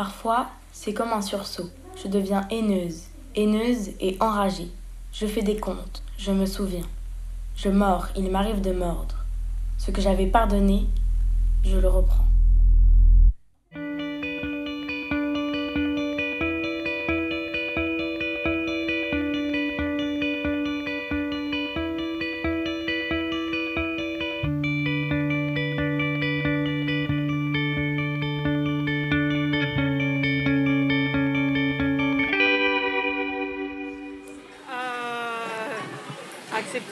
Parfois, c'est comme un sursaut. Je deviens haineuse, haineuse et enragée. Je fais des comptes, je me souviens. Je mords, il m'arrive de mordre. Ce que j'avais pardonné, je le reprends.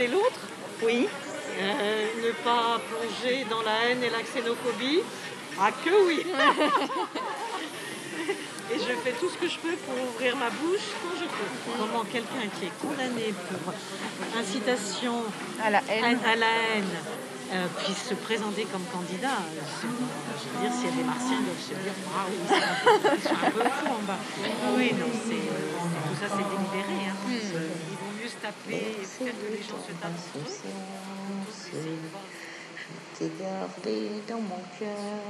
L'autre Oui. Euh, ne pas plonger dans la haine et la xénophobie Ah que oui Et je fais tout ce que je peux pour ouvrir ma bouche quand je peux. Comment quelqu'un qui est condamné pour incitation à la haine, à la haine euh, puisse se présenter comme candidat. Euh, je veux dire, s'il y a des martiens, ils doivent se dire Ah oui, c'est un, peu fou en bas. Oui, non, c'est, tout ça c'est délibéré. Hein. Se taper et faire que les gens se tapent. Je t'ai gardé dans mon cœur.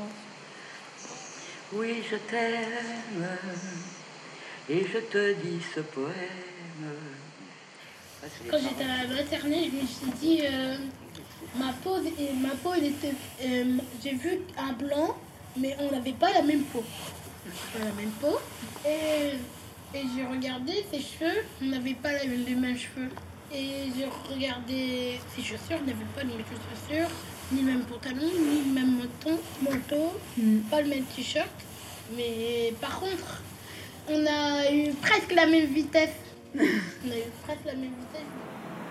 Oui, je t'aime et je te dis ce poème. Quand j'étais à la maternelle, je me suis dit. Euh ma peau, ma peau était. Euh, j'ai vu un blanc, mais on n'avait pas la même peau. la même peau. Et, et j'ai regardé ses cheveux, on n'avait pas les mêmes cheveux. Et j'ai regardé ses chaussures, on n'avait pas les mêmes chaussures, ni le même pantalon, ni le même manteau, manteau mm. pas le même t-shirt. Mais par contre, on a eu presque la même vitesse. on a eu presque la même vitesse.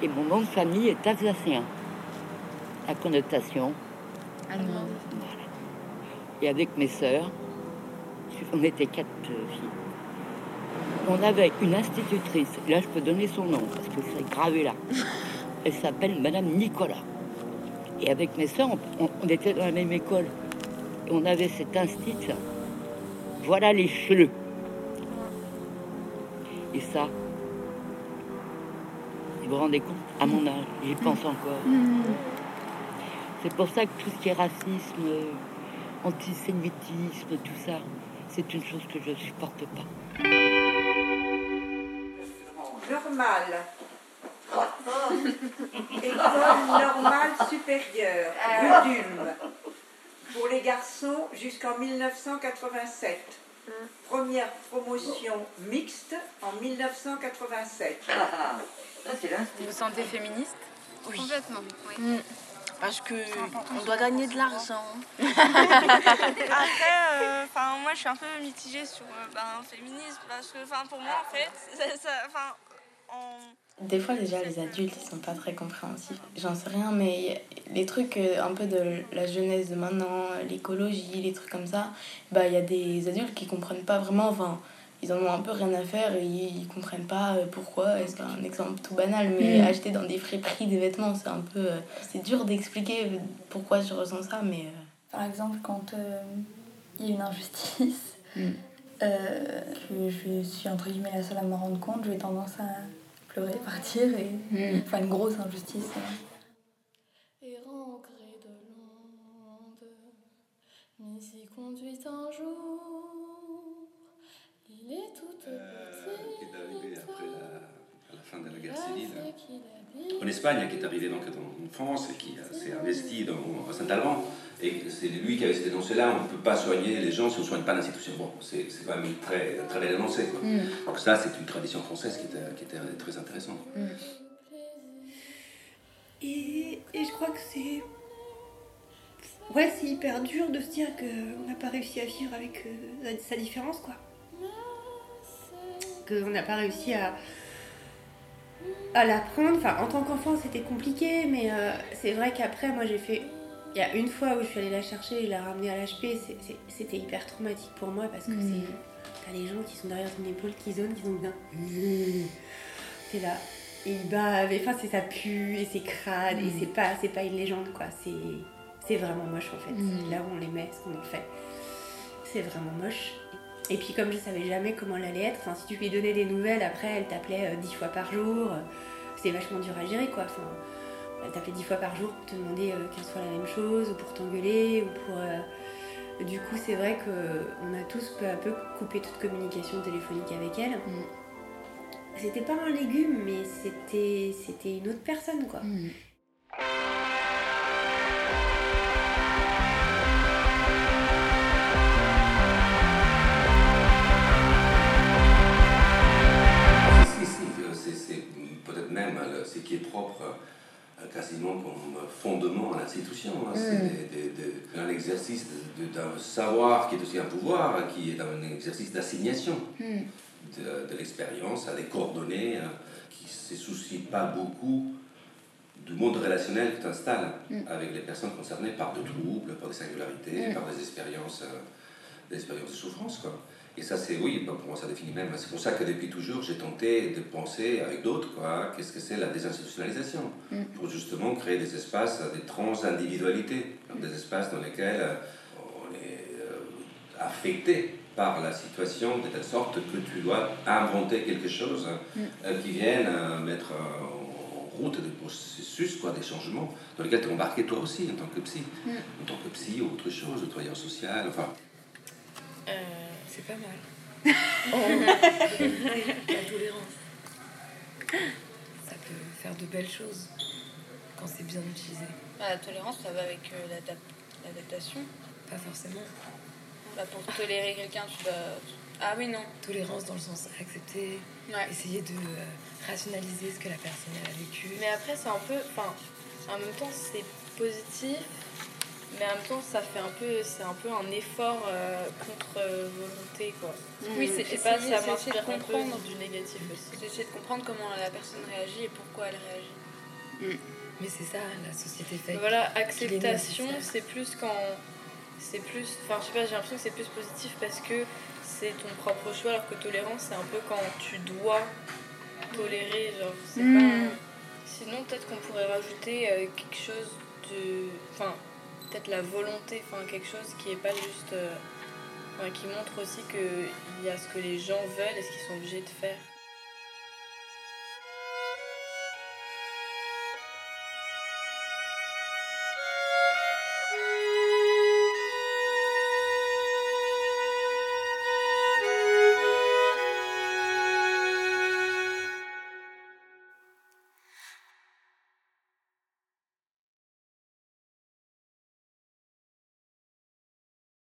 Et mon nom de famille est alsacien à connotation allemande. Et avec mes sœurs, on était quatre filles. On avait une institutrice, là je peux donner son nom parce que c'est gravé là. Elle s'appelle Madame Nicolas. Et avec mes sœurs, on, était dans la même école. Et on avait cet institut. Voilà les cheveux. Et ça, vous vous rendez compte? À mon âge, j'y pense encore. Mm. C'est pour ça que tout ce qui est racisme, antisémitisme, tout ça, c'est une chose que je ne supporte pas. Normal. École normale supérieure, rue Pour les garçons jusqu'en 1987. Première promotion mixte en 1987. Vous vous sentez féministe oui. Complètement. Oui. Mm parce que on doit gagner de l'argent. Après, euh, moi je suis un peu mitigée sur euh, ben, féminisme parce que pour moi en fait, ça, Des fois déjà les adultes ils sont pas très compréhensifs. J'en sais rien mais les trucs euh, un peu de la jeunesse de maintenant, l'écologie, les trucs comme ça, bah il y a des adultes qui comprennent pas vraiment enfin ils en ont un peu rien à faire et ils comprennent pas euh, pourquoi. C'est un exemple tout banal, mais mm. acheter dans des friperies des vêtements, c'est un peu. Euh, c'est dur d'expliquer pourquoi je ressens ça, mais. Par exemple, quand il y a une injustice, mm. que je suis entre guillemets la seule à me rendre compte, j'ai tendance à pleurer, partir et. Mm. Enfin, une grosse injustice. Et de l'onde, conduit un jour. Il est toute euh, fin de la guerre civile en Espagne, qui est arrivé donc en France et qui s'est investi dans, à Saint-Alban. Et c'est lui qui avait cette énoncé-là on ne peut pas soigner les gens si on ne soigne pas l'institution. Bon, c'est quand même très, très bien énoncé. Mm. Donc, ça, c'est une tradition française qui était, qui était très intéressante. Mm. Et, et, je crois que c'est. Ouais, c'est hyper dur de se dire qu'on n'a pas réussi à vivre avec euh, sa différence, quoi qu'on n'a pas réussi à, à l'apprendre. Enfin, en tant qu'enfant, c'était compliqué, mais euh, c'est vrai qu'après, moi, j'ai fait. Il y a une fois où je suis allée la chercher et la ramener à l'HP, c'était hyper traumatique pour moi parce que mmh. c'est. T'as les gens qui sont derrière ton épaule, qui zonent, qui sont bien. T'es là. Et bah, enfin, c'est ça pue et c'est crade et mmh. c'est pas, c'est pas une légende quoi. C'est vraiment moche en fait. Mmh. Là où on les met, ce qu'on en fait. C'est vraiment moche. Et puis comme je savais jamais comment elle allait être, si tu lui donnais des nouvelles, après elle t'appelait euh, dix fois par jour, euh, c'est vachement dur à gérer quoi. Enfin, elle t'appelait dix fois par jour pour te demander euh, qu'elle soit la même chose, ou pour t'engueuler, ou pour Du coup, c'est vrai qu'on a tous peu à peu coupé toute communication téléphonique avec elle. C'était pas un légume, mais c'était c'était une autre personne, quoi. Si, propre euh, quasiment comme fondement à l'institution. hein. C'est Mm. des- des- des- un exercice d'un savoir qui est aussi un pouvoir, qui est un exercice d'assignation Mm. de, de l'expérience à des coordonnées euh, qui ne se soucient pas beaucoup du monde relationnel que tu installes Mm. avec les personnes concernées par de troubles, par des singularités, par des expériences, euh, des expériences de souffrance. Quoi. Et ça, c'est, oui, pour moi, ça définit même. C'est pour ça que depuis toujours, j'ai tenté de penser avec d'autres, quoi, qu'est-ce que c'est la désinstitutionnalisation? Mm. Pour justement créer des espaces, euh, des trans-individualités, des espaces dans lesquels euh, on est euh, affecté par la situation de telle sorte que tu dois inventer quelque chose Mm. euh, qui vienne euh, mettre euh, en route des processus, quoi, des changements, dans lesquels tu es embarqué toi aussi en tant que psy, Mm. en tant que psy ou autre chose, de travailleur social, enfin. C'est pas mal. la tolérance. Ça peut faire de belles choses quand c'est bien utilisé. Bah, la tolérance, ça va avec euh, l'adap- l'adaptation. Pas forcément. Bah, pour tolérer quelqu'un, tu dois. Ah oui, non. Tolérance dans le sens accepter, Ouais. essayer de euh, rationaliser ce que la personne a vécu. Mais après, c'est un peu. Enfin, en même temps, c'est positif, mais en même temps, ça fait un peu. C'est un peu un effort euh, contre euh, volonté, quoi. Oui, c'est je sais pas, ça c'est m'inspire un peu comprendre. du négatif aussi. C'est essayer de comprendre comment la personne réagit et pourquoi elle réagit. Mais c'est ça, la société fait. Voilà, acceptation, c'est plus quand. C'est plus. Enfin, je sais pas, j'ai l'impression que c'est plus positif parce que c'est ton propre choix, alors que tolérance, c'est un peu quand tu dois tolérer, genre, c'est Mm. pas. Sinon, peut-être qu'on pourrait rajouter euh, quelque chose de. Enfin, peut-être la volonté, enfin, quelque chose qui est pas juste. euh, qui montre aussi qu'il y a ce que les gens veulent et ce qu'ils sont obligés de faire.